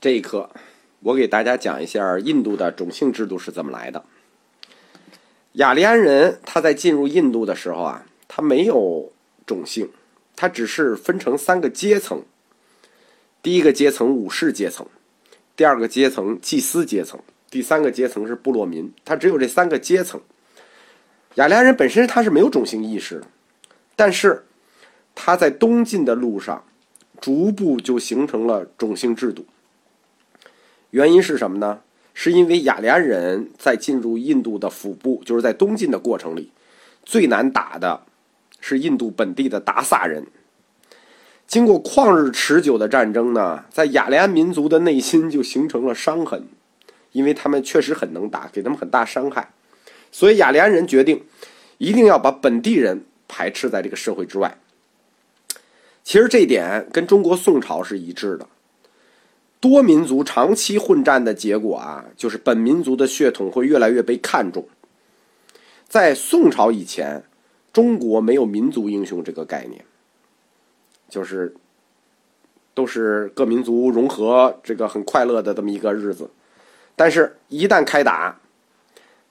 这一课，我给大家讲一下印度的种姓制度是怎么来的。雅利安人他在进入印度的时候啊，他没有种姓，他只是分成三个阶层。第一个阶层武士阶层，第二个阶层祭司阶层，第三个阶层是部落民。他只有这三个阶层。雅利安人本身他是没有种姓意识的，但是他在东进的路上，逐步就形成了种姓制度。原因是什么呢？是因为雅利安人在进入印度的腹部，就是在东进的过程里，最难打的是印度本地的达萨人。经过旷日持久的战争呢，在雅利安民族的内心就形成了伤痕，因为他们确实很能打，给他们很大伤害，所以雅利安人决定一定要把本地人排斥在这个社会之外。其实这一点跟中国宋朝是一致的。多民族长期混战的结果啊，就是本民族的血统会越来越被看重。在宋朝以前，中国没有民族英雄这个概念，就是都是各民族融合，这个很快乐的这么一个日子。但是，一旦开打，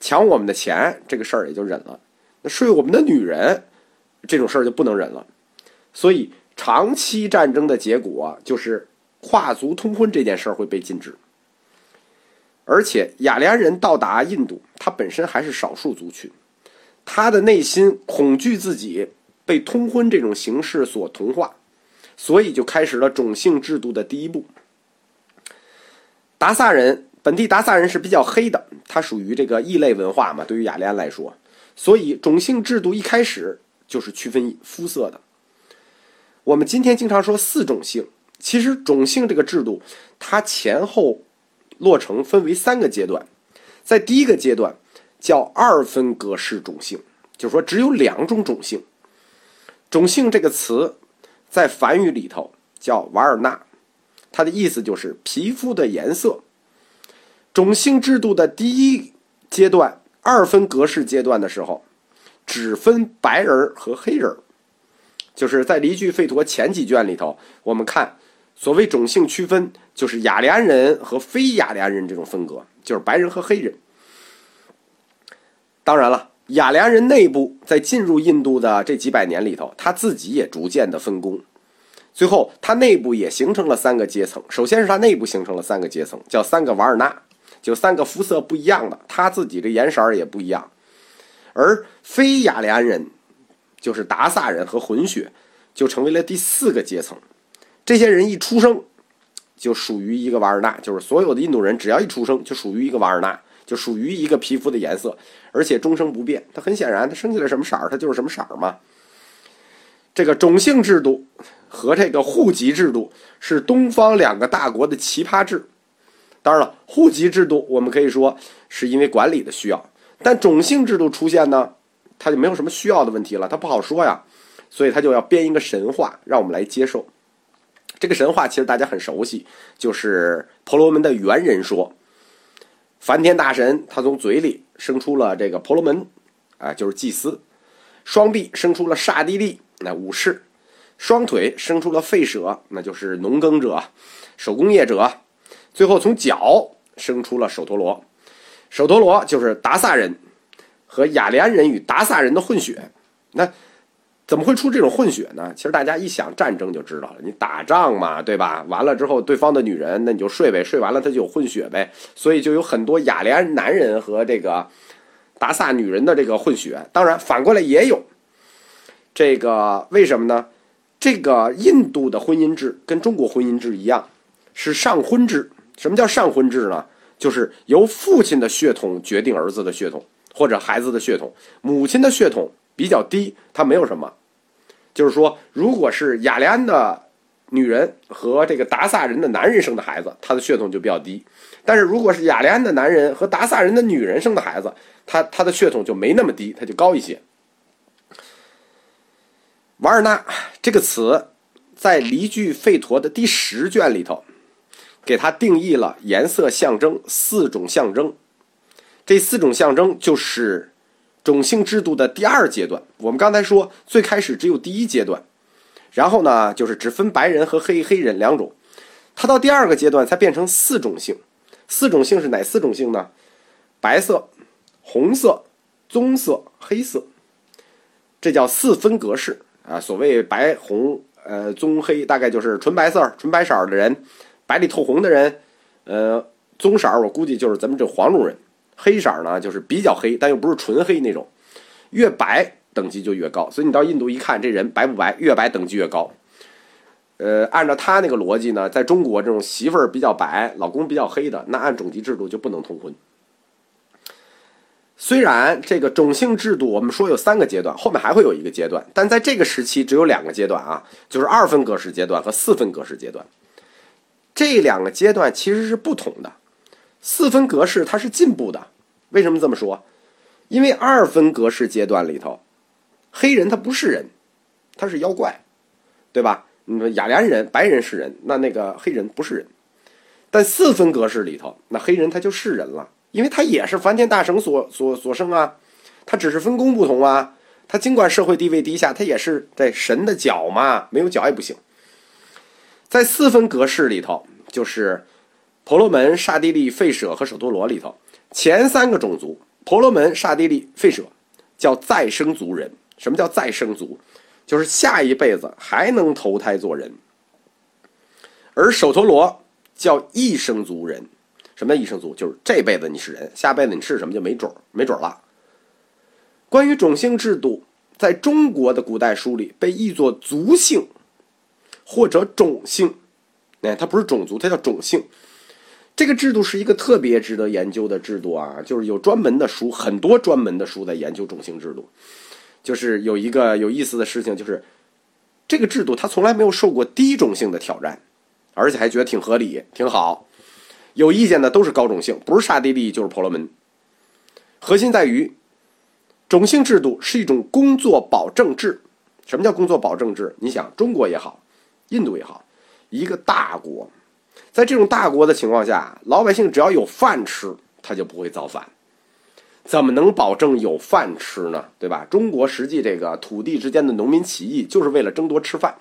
抢我们的钱这个事儿也就忍了；那睡我们的女人这种事儿就不能忍了。所以，长期战争的结果就是。跨族通婚这件事儿会被禁止，而且雅利安人到达印度，他本身还是少数族群，他的内心恐惧自己被通婚这种形式所同化，所以就开始了种姓制度的第一步。达萨人本地达萨人是比较黑的，他属于这个异类文化嘛，对于雅利安来说，所以种姓制度一开始就是区分肤色的。我们今天经常说四种姓。其实种姓这个制度，它前后落成分为三个阶段，在第一个阶段叫二分格式种姓，就是说只有两种种姓。种姓这个词在梵语里头叫瓦尔纳，它的意思就是皮肤的颜色。种姓制度的第一阶段二分格式阶段的时候，只分白人和黑人，就是在《离句吠陀》前几卷里头，我们看。所谓种姓区分，就是雅利安人和非雅利安人这种分隔，就是白人和黑人。当然了，雅利安人内部在进入印度的这几百年里头，他自己也逐渐的分工，最后他内部也形成了三个阶层。首先是他内部形成了三个阶层，叫三个瓦尔纳，就三个肤色不一样的，他自己的颜色也不一样。而非雅利安人，就是达萨人和混血，就成为了第四个阶层。这些人一出生，就属于一个瓦尔纳，就是所有的印度人只要一出生就属于一个瓦尔纳，就属于一个皮肤的颜色，而且终生不变。他很显然，他生下来什么色儿，他就是什么色儿嘛。这个种姓制度和这个户籍制度是东方两个大国的奇葩制。当然了，户籍制度我们可以说是因为管理的需要，但种姓制度出现呢，他就没有什么需要的问题了，他不好说呀，所以他就要编一个神话让我们来接受。这个神话其实大家很熟悉，就是婆罗门的猿人说，梵天大神他从嘴里生出了这个婆罗门，啊，就是祭司；双臂生出了刹帝利，那武士；双腿生出了吠舍，那就是农耕者、手工业者；最后从脚生出了首陀罗，首陀罗就是达萨人和雅利安人与达萨人的混血。那。怎么会出这种混血呢？其实大家一想战争就知道了，你打仗嘛，对吧？完了之后，对方的女人，那你就睡呗，睡完了他就有混血呗，所以就有很多雅利安男人和这个达萨女人的这个混血。当然，反过来也有这个，为什么呢？这个印度的婚姻制跟中国婚姻制一样，是上婚制。什么叫上婚制呢？就是由父亲的血统决定儿子的血统或者孩子的血统，母亲的血统。比较低，它没有什么，就是说，如果是雅利安的女人和这个达萨人的男人生的孩子，他的血统就比较低；但是如果是雅利安的男人和达萨人的女人生的孩子，他他的血统就没那么低，他就高一些。瓦尔纳这个词在《离句吠陀》的第十卷里头，给它定义了颜色象征四种象征，这四种象征就是。种姓制度的第二阶段，我们刚才说最开始只有第一阶段，然后呢就是只分白人和黑黑人两种，它到第二个阶段才变成四种姓。四种姓是哪四种姓呢？白色、红色、棕色、黑色，这叫四分格式啊。所谓白、红、呃、棕、黑，大概就是纯白色、纯白色的人，白里透红的人，呃，棕色我估计就是咱们这黄种人，黑色呢就是比较黑，但又不是纯黑那种。越白等级就越高，所以你到印度一看这人白不白，越白等级越高。呃，按照他那个逻辑呢，在中国这种媳妇儿比较白，老公比较黑的，那按种籍制度就不能通婚。虽然这个种姓制度我们说有三个阶段，后面还会有一个阶段，但在这个时期只有两个阶段啊，就是二分格式阶段和四分格式阶段。这两个阶段其实是不同的。四分格式它是进步的，为什么这么说？因为二分格式阶段里头，黑人他不是人，他是妖怪，对吧？你说雅利安人、白人是人，那那个黑人不是人。但四分格式里头，那黑人他就是人了，因为他也是梵天大神所所所生啊，他只是分工不同啊。他尽管社会地位低下，他也是在神的脚嘛，没有脚也不行。在四分格式里头，就是婆罗门、刹帝利、吠舍和首陀罗里头，前三个种族婆罗门、刹帝利、吠舍叫再生族人。什么叫再生族？就是下一辈子还能投胎做人，而首陀罗叫一生族人。什么叫一生族？就是这辈子你是人，下辈子你是什么就没准儿，没准儿了。关于种姓制度，在中国的古代书里被译作族姓或者种姓，哎，它不是种族，它叫种姓。这个制度是一个特别值得研究的制度啊，就是有专门的书，很多专门的书在研究种姓制度。就是有一个有意思的事情，就是这个制度它从来没有受过低种姓的挑战，而且还觉得挺合理、挺好。有意见的都是高种姓，不是刹帝利就是婆罗门。核心在于，种姓制度是一种工作保证制。什么叫工作保证制？你想，中国也好，印度也好，一个大国，在这种大国的情况下，老百姓只要有饭吃，他就不会造反。怎么能保证有饭吃呢？对吧？中国实际这个土地之间的农民起义就是为了争夺吃饭，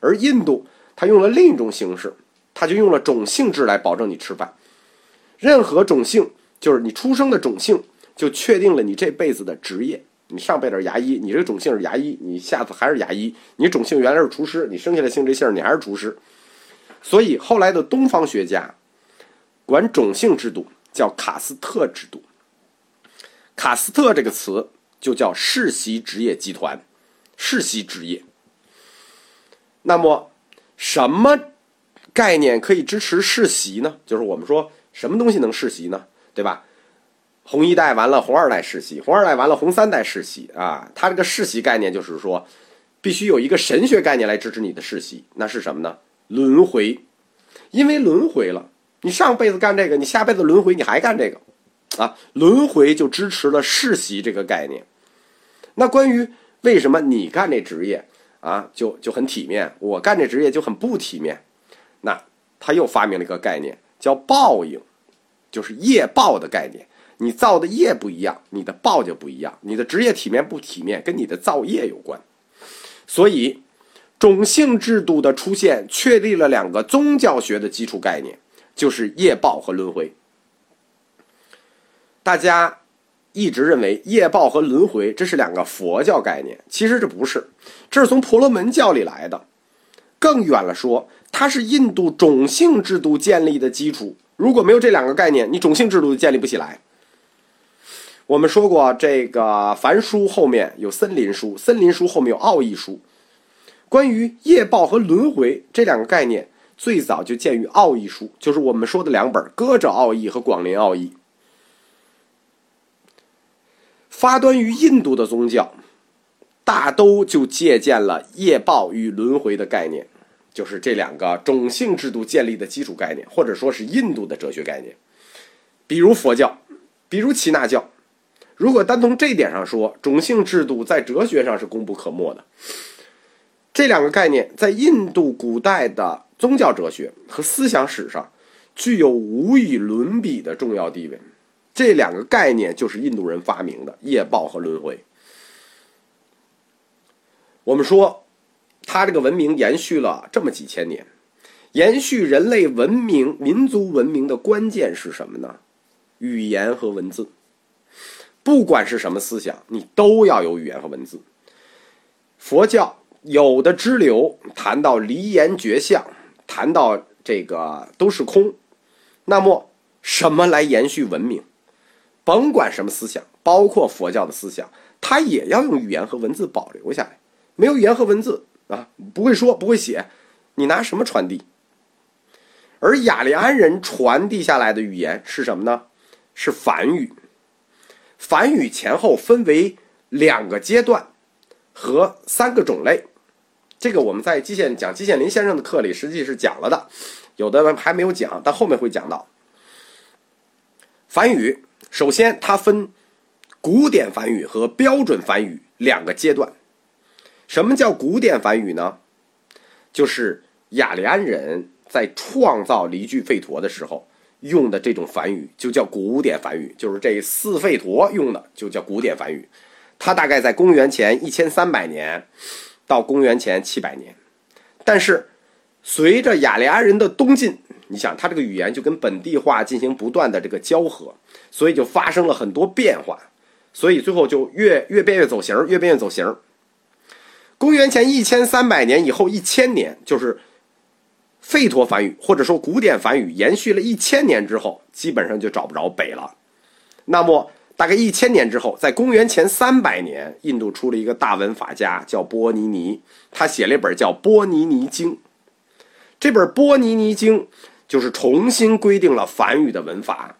而印度他用了另一种形式，他就用了种姓制来保证你吃饭。任何种姓就是你出生的种姓，就确定了你这辈子的职业。你上辈子牙医，你这个种姓是牙医，你下次还是牙医。你种姓原来是厨师，你生下来姓这姓，你还是厨师。所以后来的东方学家管种姓制度叫卡斯特制度。卡斯特这个词就叫世袭职业集团，世袭职业。那么，什么概念可以支持世袭呢？就是我们说什么东西能世袭呢？对吧？红一代完了，红二代世袭，红二代完了，红三代世袭啊。它这个世袭概念就是说，必须有一个神学概念来支持你的世袭。那是什么呢？轮回，因为轮回了，你上辈子干这个，你下辈子轮回你还干这个。啊，轮回就支持了世袭这个概念。那关于为什么你干这职业啊，就就很体面，我干这职业就很不体面？那他又发明了一个概念，叫报应，就是业报的概念。你造的业不一样，你的报就不一样。你的职业体面不体面，跟你的造业有关。所以，种姓制度的出现，确立了两个宗教学的基础概念，就是业报和轮回。大家一直认为业报和轮回这是两个佛教概念，其实这不是，这是从婆罗门教里来的。更远了说，它是印度种姓制度建立的基础。如果没有这两个概念，你种姓制度就建立不起来。我们说过，这个凡书后面有森林书，森林书后面有奥义书。关于业报和轮回这两个概念，最早就见于奥义书，就是我们说的两本《歌者奥义》和《广林奥义》。发端于印度的宗教，大都就借鉴了业报与轮回的概念，就是这两个种姓制度建立的基础概念，或者说是印度的哲学概念。比如佛教，比如耆那教。如果单从这一点上说，种姓制度在哲学上是功不可没的。这两个概念在印度古代的宗教哲学和思想史上具有无与伦比的重要地位。这两个概念就是印度人发明的业报和轮回。我们说，他这个文明延续了这么几千年，延续人类文明、民族文明的关键是什么呢？语言和文字。不管是什么思想，你都要有语言和文字。佛教有的支流谈到离言绝相，谈到这个都是空。那么，什么来延续文明？甭管什么思想，包括佛教的思想，它也要用语言和文字保留下来。没有语言和文字啊，不会说，不会写，你拿什么传递？而雅利安人传递下来的语言是什么呢？是梵语。梵语前后分为两个阶段和三个种类。这个我们在季羡讲季羡林先生的课里实际是讲了的，有的还没有讲，但后面会讲到。梵语首先它分古典梵语和标准梵语两个阶段。什么叫古典梵语呢？就是雅利安人在创造离句吠陀的时候用的这种梵语，就叫古典梵语。就是这四吠陀用的就叫古典梵语。它大概在公元前一千三百年到公元前七百年。但是随着雅利安人的东进，你想，它这个语言就跟本地化进行不断的这个交合，所以就发生了很多变化。所以最后就越越变越走形，越变越走形。公元前一千三百年以后，一千年就是吠陀梵语或者说古典梵语延续了一千年之后，基本上就找不着北了。那么大概一千年之后，在公元前三百年，印度出了一个大文法家叫波尼尼，他写了一本叫《波尼尼经》。这本《波尼尼经》就是重新规定了梵语的文法。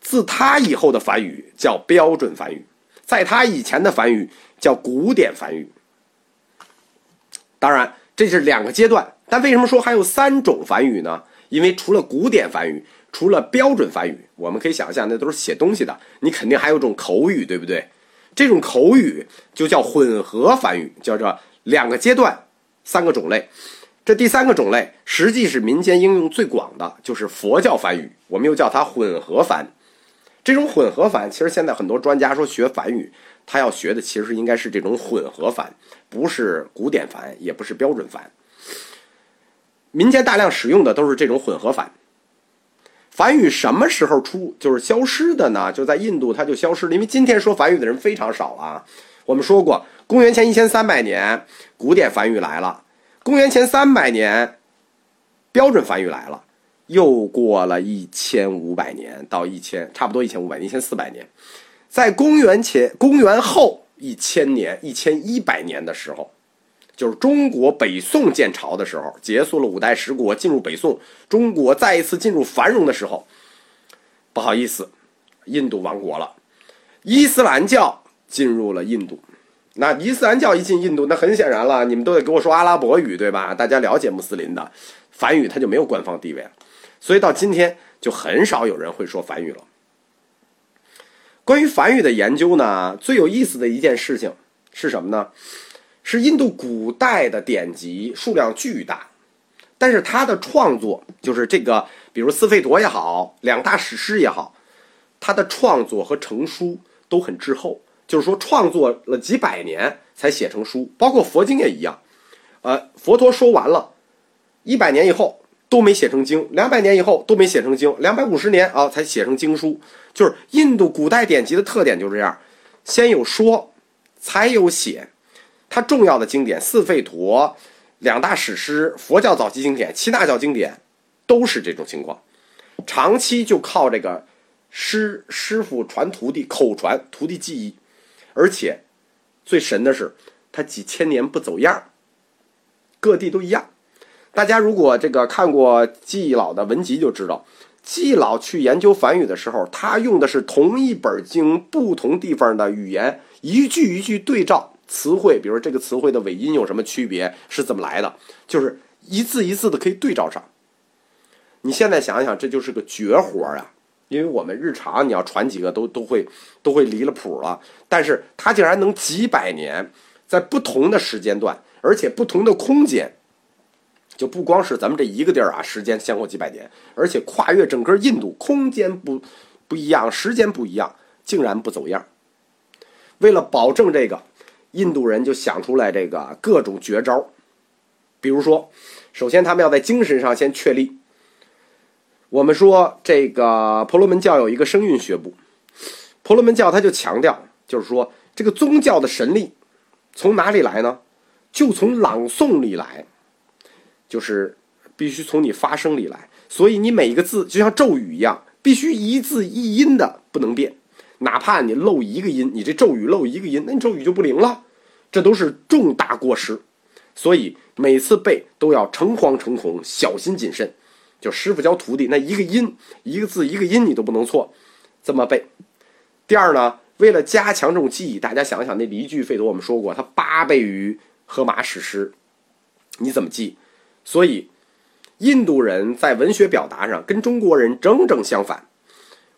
自他以后的梵语叫标准梵语，在他以前的梵语叫古典梵语。当然，这是两个阶段。但为什么说还有三种梵语呢？因为除了古典梵语，除了标准梵语，我们可以想象，那都是写东西的。你肯定还有种口语，对不对？这种口语就叫混合梵语，叫做两个阶段，三个种类。这第三个种类，实际是民间应用最广的，就是佛教梵语。我们又叫它混合梵。这种混合梵，其实现在很多专家说学梵语。他要学的其实应该是这种混合梵，不是古典梵，也不是标准梵。民间大量使用的都是这种混合梵。梵语什么时候出就是消失的呢？就在印度，它就消失了，因为今天说梵语的人非常少了啊。我们说过，公元前一千三百年，古典梵语来了；公元前三百年，标准梵语来了。又过了一千五百年到一千，差不多一千五百年，一千四百年。在公元前、公元后一千年、一千一百年的时候，就是中国北宋建朝的时候，结束了五代十国，进入北宋，中国再一次进入繁荣的时候。不好意思，印度亡国了，伊斯兰教进入了印度。那伊斯兰教一进印度，那很显然了，你们都得给我说阿拉伯语，对吧？大家了解穆斯林的梵语，它就没有官方地位了，所以到今天就很少有人会说梵语了。关于梵语的研究呢，最有意思的一件事情是什么呢？是印度古代的典籍数量巨大，但是它的创作，就是这个，比如四吠陀也好，两大史诗也好，它的创作和成书都很滞后，就是说创作了几百年才写成书，包括佛经也一样，呃，佛陀说完了，一百年以后。都没写成经，两百年以后都没写成经，两百五十年啊才写成经书。就是印度古代典籍的特点就是这样，先有说，才有写。它重要的经典四吠陀、两大史诗、佛教早期经典、七大教经典，都是这种情况。长期就靠这个师师傅传徒弟，口传徒弟记忆，而且最神的是，它几千年不走样，各地都一样。大家如果这个看过季老的文集，就知道，季老去研究梵语的时候，他用的是同一本经不同地方的语言，一句一句对照词汇，比如这个词汇的尾音有什么区别，是怎么来的，就是一字一字的可以对照上。你现在想想，这就是个绝活啊！因为我们日常你要传几个都都会都会离了谱了，但是他竟然能几百年，在不同的时间段，而且不同的空间。就不光是咱们这一个地儿啊，时间先后几百年，而且跨越整个印度，空间不不一样，时间不一样，竟然不走样。为了保证这个，印度人就想出来这个各种绝招。比如说，首先他们要在精神上先确立。我们说这个婆罗门教有一个声韵学部，婆罗门教他就强调，就是说这个宗教的神力从哪里来呢？就从朗诵里来，就是必须从你发声里来。所以你每一个字就像咒语一样，必须一字一音的，不能变。哪怕你漏一个音，你这咒语漏一个音，那你咒语就不灵了。这都是重大过失。所以每次背都要诚惶诚恐，小心谨慎。就师傅教徒弟，那一个音、一个字、一个音你都不能错，这么背。第二呢，为了加强这种记忆，大家想想那离句费德，我们说过，它八倍于荷马史诗，你怎么记？所以，印度人在文学表达上跟中国人正正相反。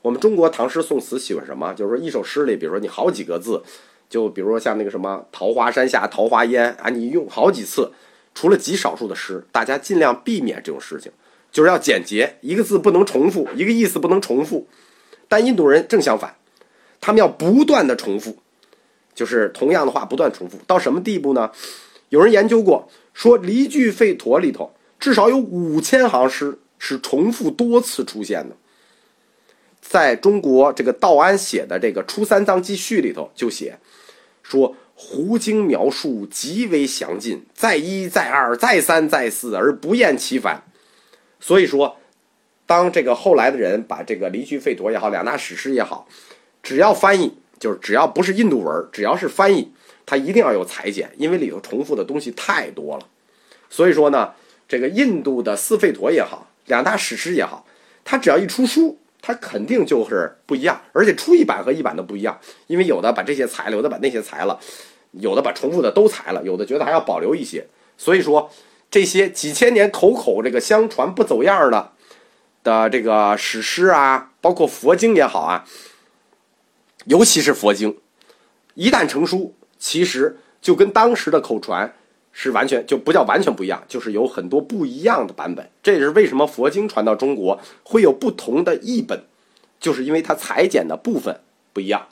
我们中国唐诗宋词喜欢什么？就是说一首诗里，比如说你好几个字，就比如说像那个什么“桃花山下桃花烟”啊，你用好几次，除了极少数的诗，大家尽量避免这种事情。就是要简洁，一个字不能重复，一个意思不能重复。但印度人正相反，他们要不断的重复，就是同样的话不断重复。到什么地步呢？有人研究过，说离句吠陀里头至少有五千行诗是重复多次出现的。在中国这个道安写的这个《初三藏记序》里头就写，说胡经描述极为详尽，再一再二再三再四而不厌其烦。所以说，当这个后来的人把这个离居吠陀也好，两大史诗也好，只要翻译，就是只要不是印度文，只要是翻译，它一定要有裁剪，因为里头重复的东西太多了。所以说呢，这个印度的四吠陀也好，两大史诗也好，它只要一出书，它肯定就是不一样，而且出一版和一版都不一样，因为有的把这些裁了，有的把那些裁了，有的把重复的都裁了，有的觉得还要保留一些。所以说。这些几千年口口这个相传不走样的的这个史诗啊，包括佛经也好啊，尤其是佛经，一旦成书，其实就跟当时的口传是完全就不叫完全不一样，就是有很多不一样的版本。这也是为什么佛经传到中国会有不同的译本，就是因为它裁剪的部分不一样。